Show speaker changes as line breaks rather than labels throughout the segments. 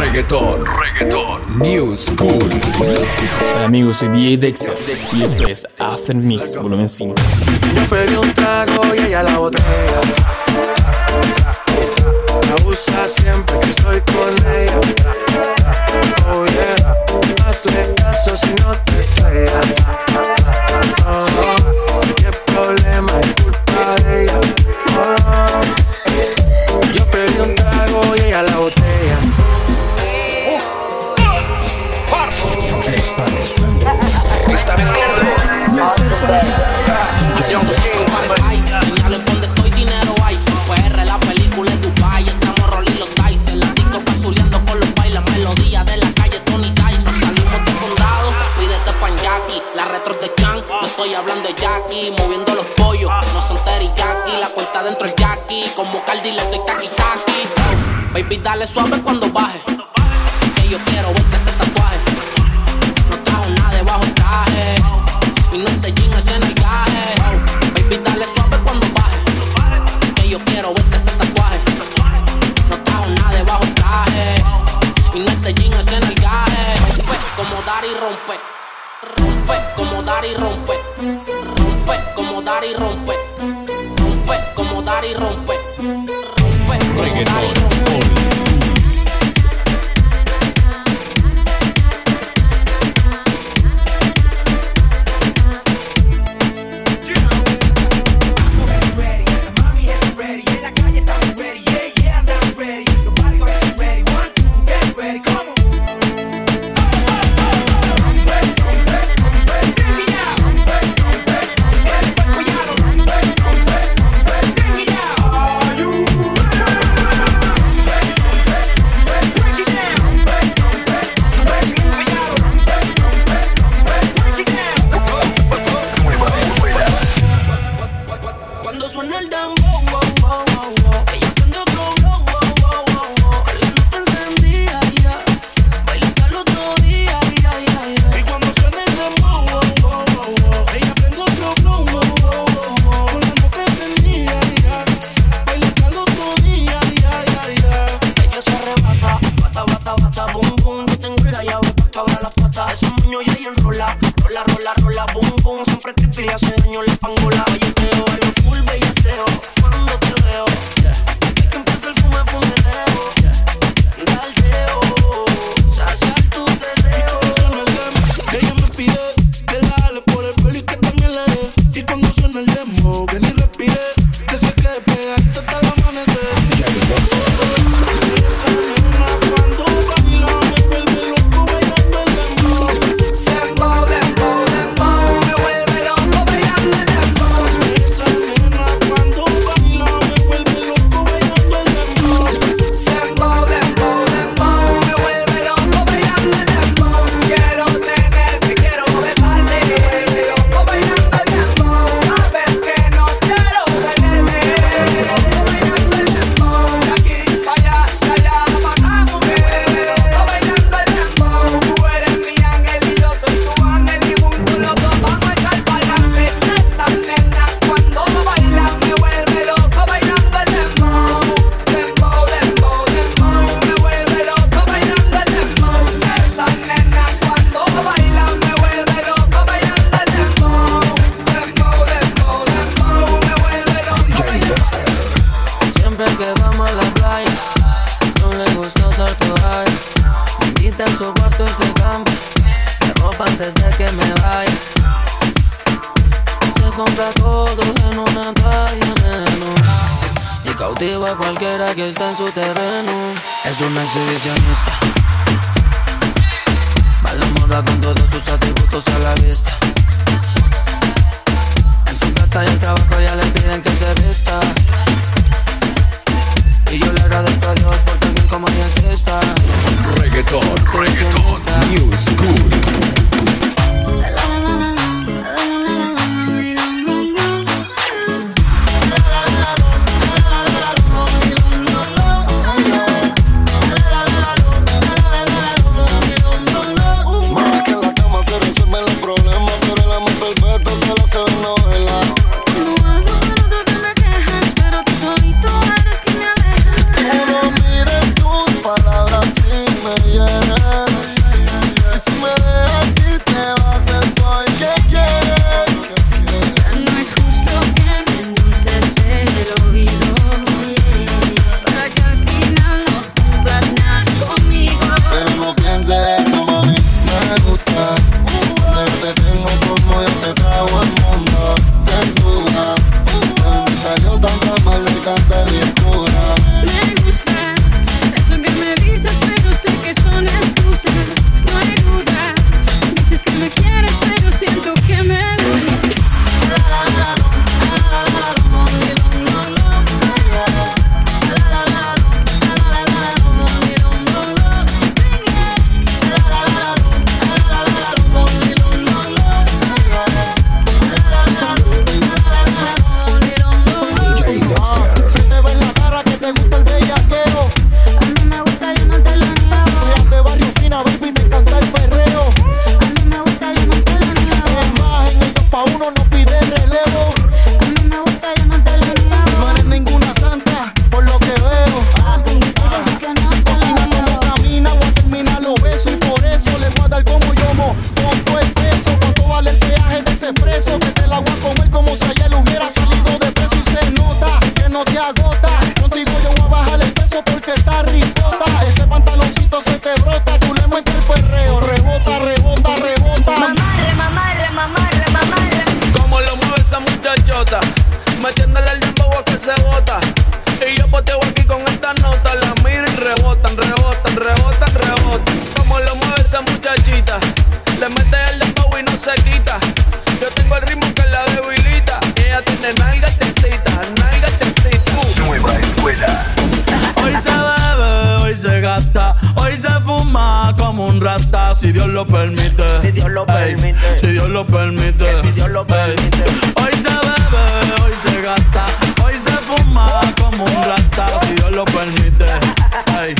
Reggaeton, reggaeton, New School.
Hola amigos, soy DJ Dexter y esto es After Mix Volumen 5.
Yo pedí un trago y ella la botella. Me abusa siempre que estoy con ella. Oh yeah, hazle caso si no te estrellas. Oh, de
Jackie. Moviendo los pollos, no son teriyaki. La cuenta dentro el Jackie. Como Cardi le doy taqui taqui. Baby, dale suave cuando baje. Que yo quiero verte ese tatuaje. No trajo nada debajo el traje. Y no te jean ese nalgaje. Baby, dale suave cuando baje. Que yo quiero verte ese tatuaje. No trajo nada debajo el traje. Y no te jean ese nalgaje. Rompe como dar y rompe. Rompe como dar y rompe. Rompe como dar y rompe. Rompe como dar y rompe. Rompe como dar y rompe.
Antes que me vaya. Se compra todo en una talla menos y cautiva a cualquiera que está en su terreno. Es una exhibicionista. Va la moda con todos sus atributos a la vista. En su casa y el trabajo ya le piden que se vista. Y yo le agradezco a Dios por también como ella exista.
Reggaeton, reggaeton, New School.
Más
Me gusta me dices, pero sé que son
excusas. No hay duda. se
quita. Yo tengo el ritmo que la debilita. Ella tiene nalga testita, nalga testita. Uh.
Nueva escuela.
Hoy se bebe, hoy se gasta, hoy se fuma como un rata, si Dios lo permite.
Si Dios lo
ey,
permite.
si Dios lo permite.
Que si Dios lo permite. Ey.
Hoy se bebe, hoy se gasta, hoy se fuma como un rata, si Dios lo permite. Ey.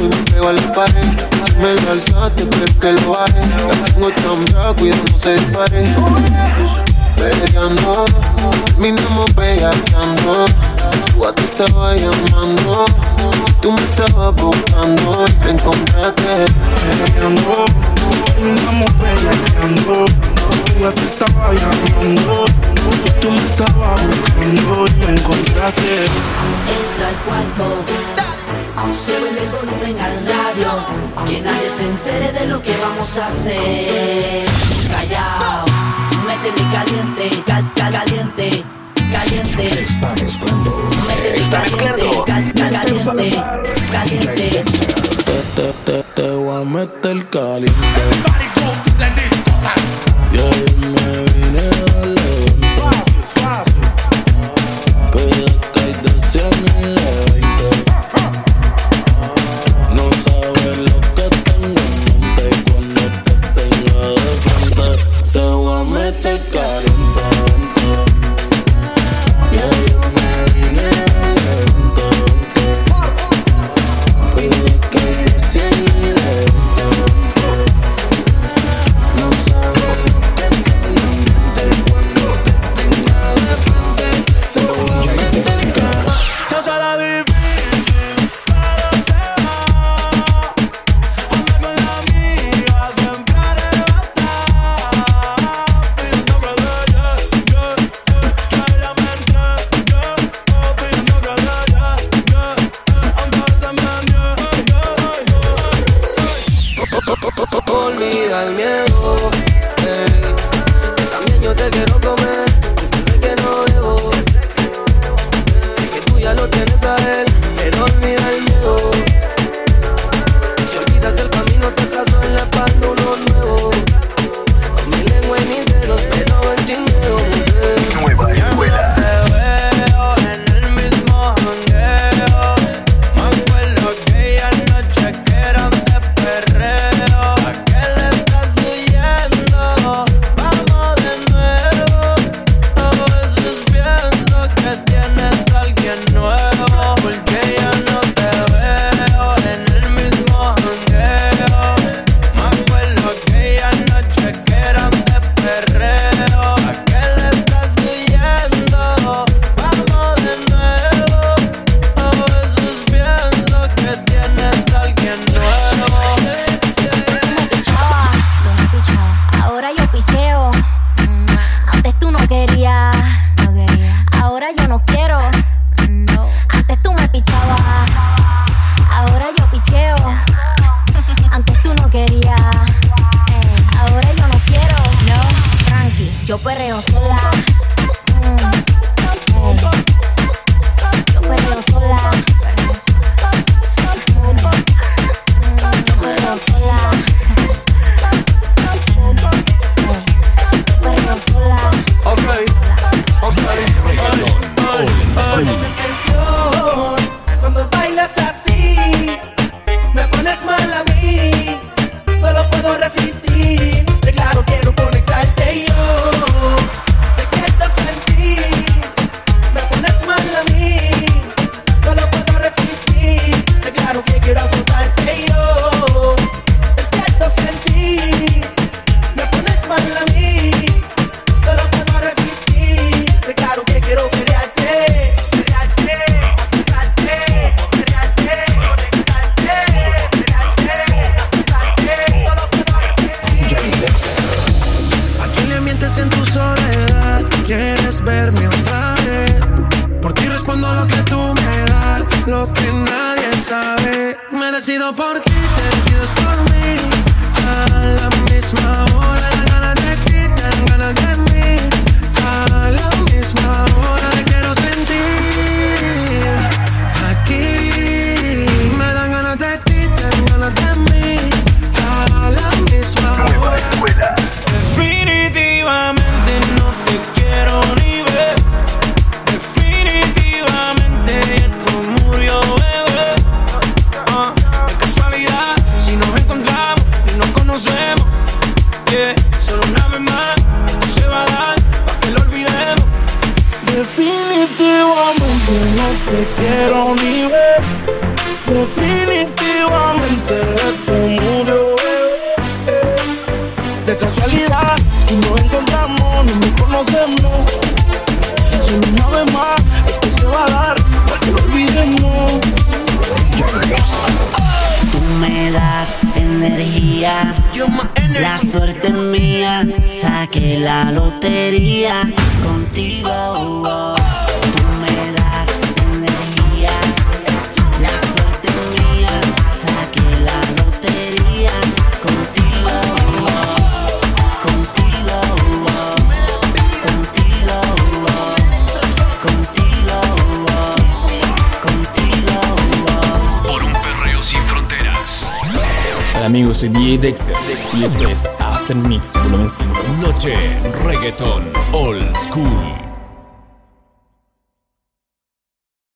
y
me pego a la pared. Si me lo alzaste, pero que lo baje. La tengo tan brava, cuidado, no se dispare. Peleando, terminamos peleando. Tú a ti estaba llamando, tú me estabas buscando y te encontraste.
Peleando, terminamos peleando. Tú a ti estaba llamando, tú me estabas buscando y me encontraste.
Entra al cuarto. Súbele el volumen al radio, que nadie se entere de lo que vamos a hacer. Callao, métele caliente, cal, caliente. Caliente,
está mezclando, está mezclando,
cal, cal, caliente, caliente.
Te, te, te, te voy a meter caliente.
Yeah, yeah. ¿Quieres verme otra vez? Por ti respondo lo que tú me das, lo que nadie sabe. Me decido por ti, te decides por mí. A la misma hora, las ganas de ti, te ganas de mí. A la misma hora,
conocemos. Solo una vez más, esto se va a dar para que lo olvidemos.
Tú me das energía, la suerte es mía, saqué la lotería contigo.
Soy DJ Dexter y esto es After Mix Volumen 5.
Noche reggaeton old school.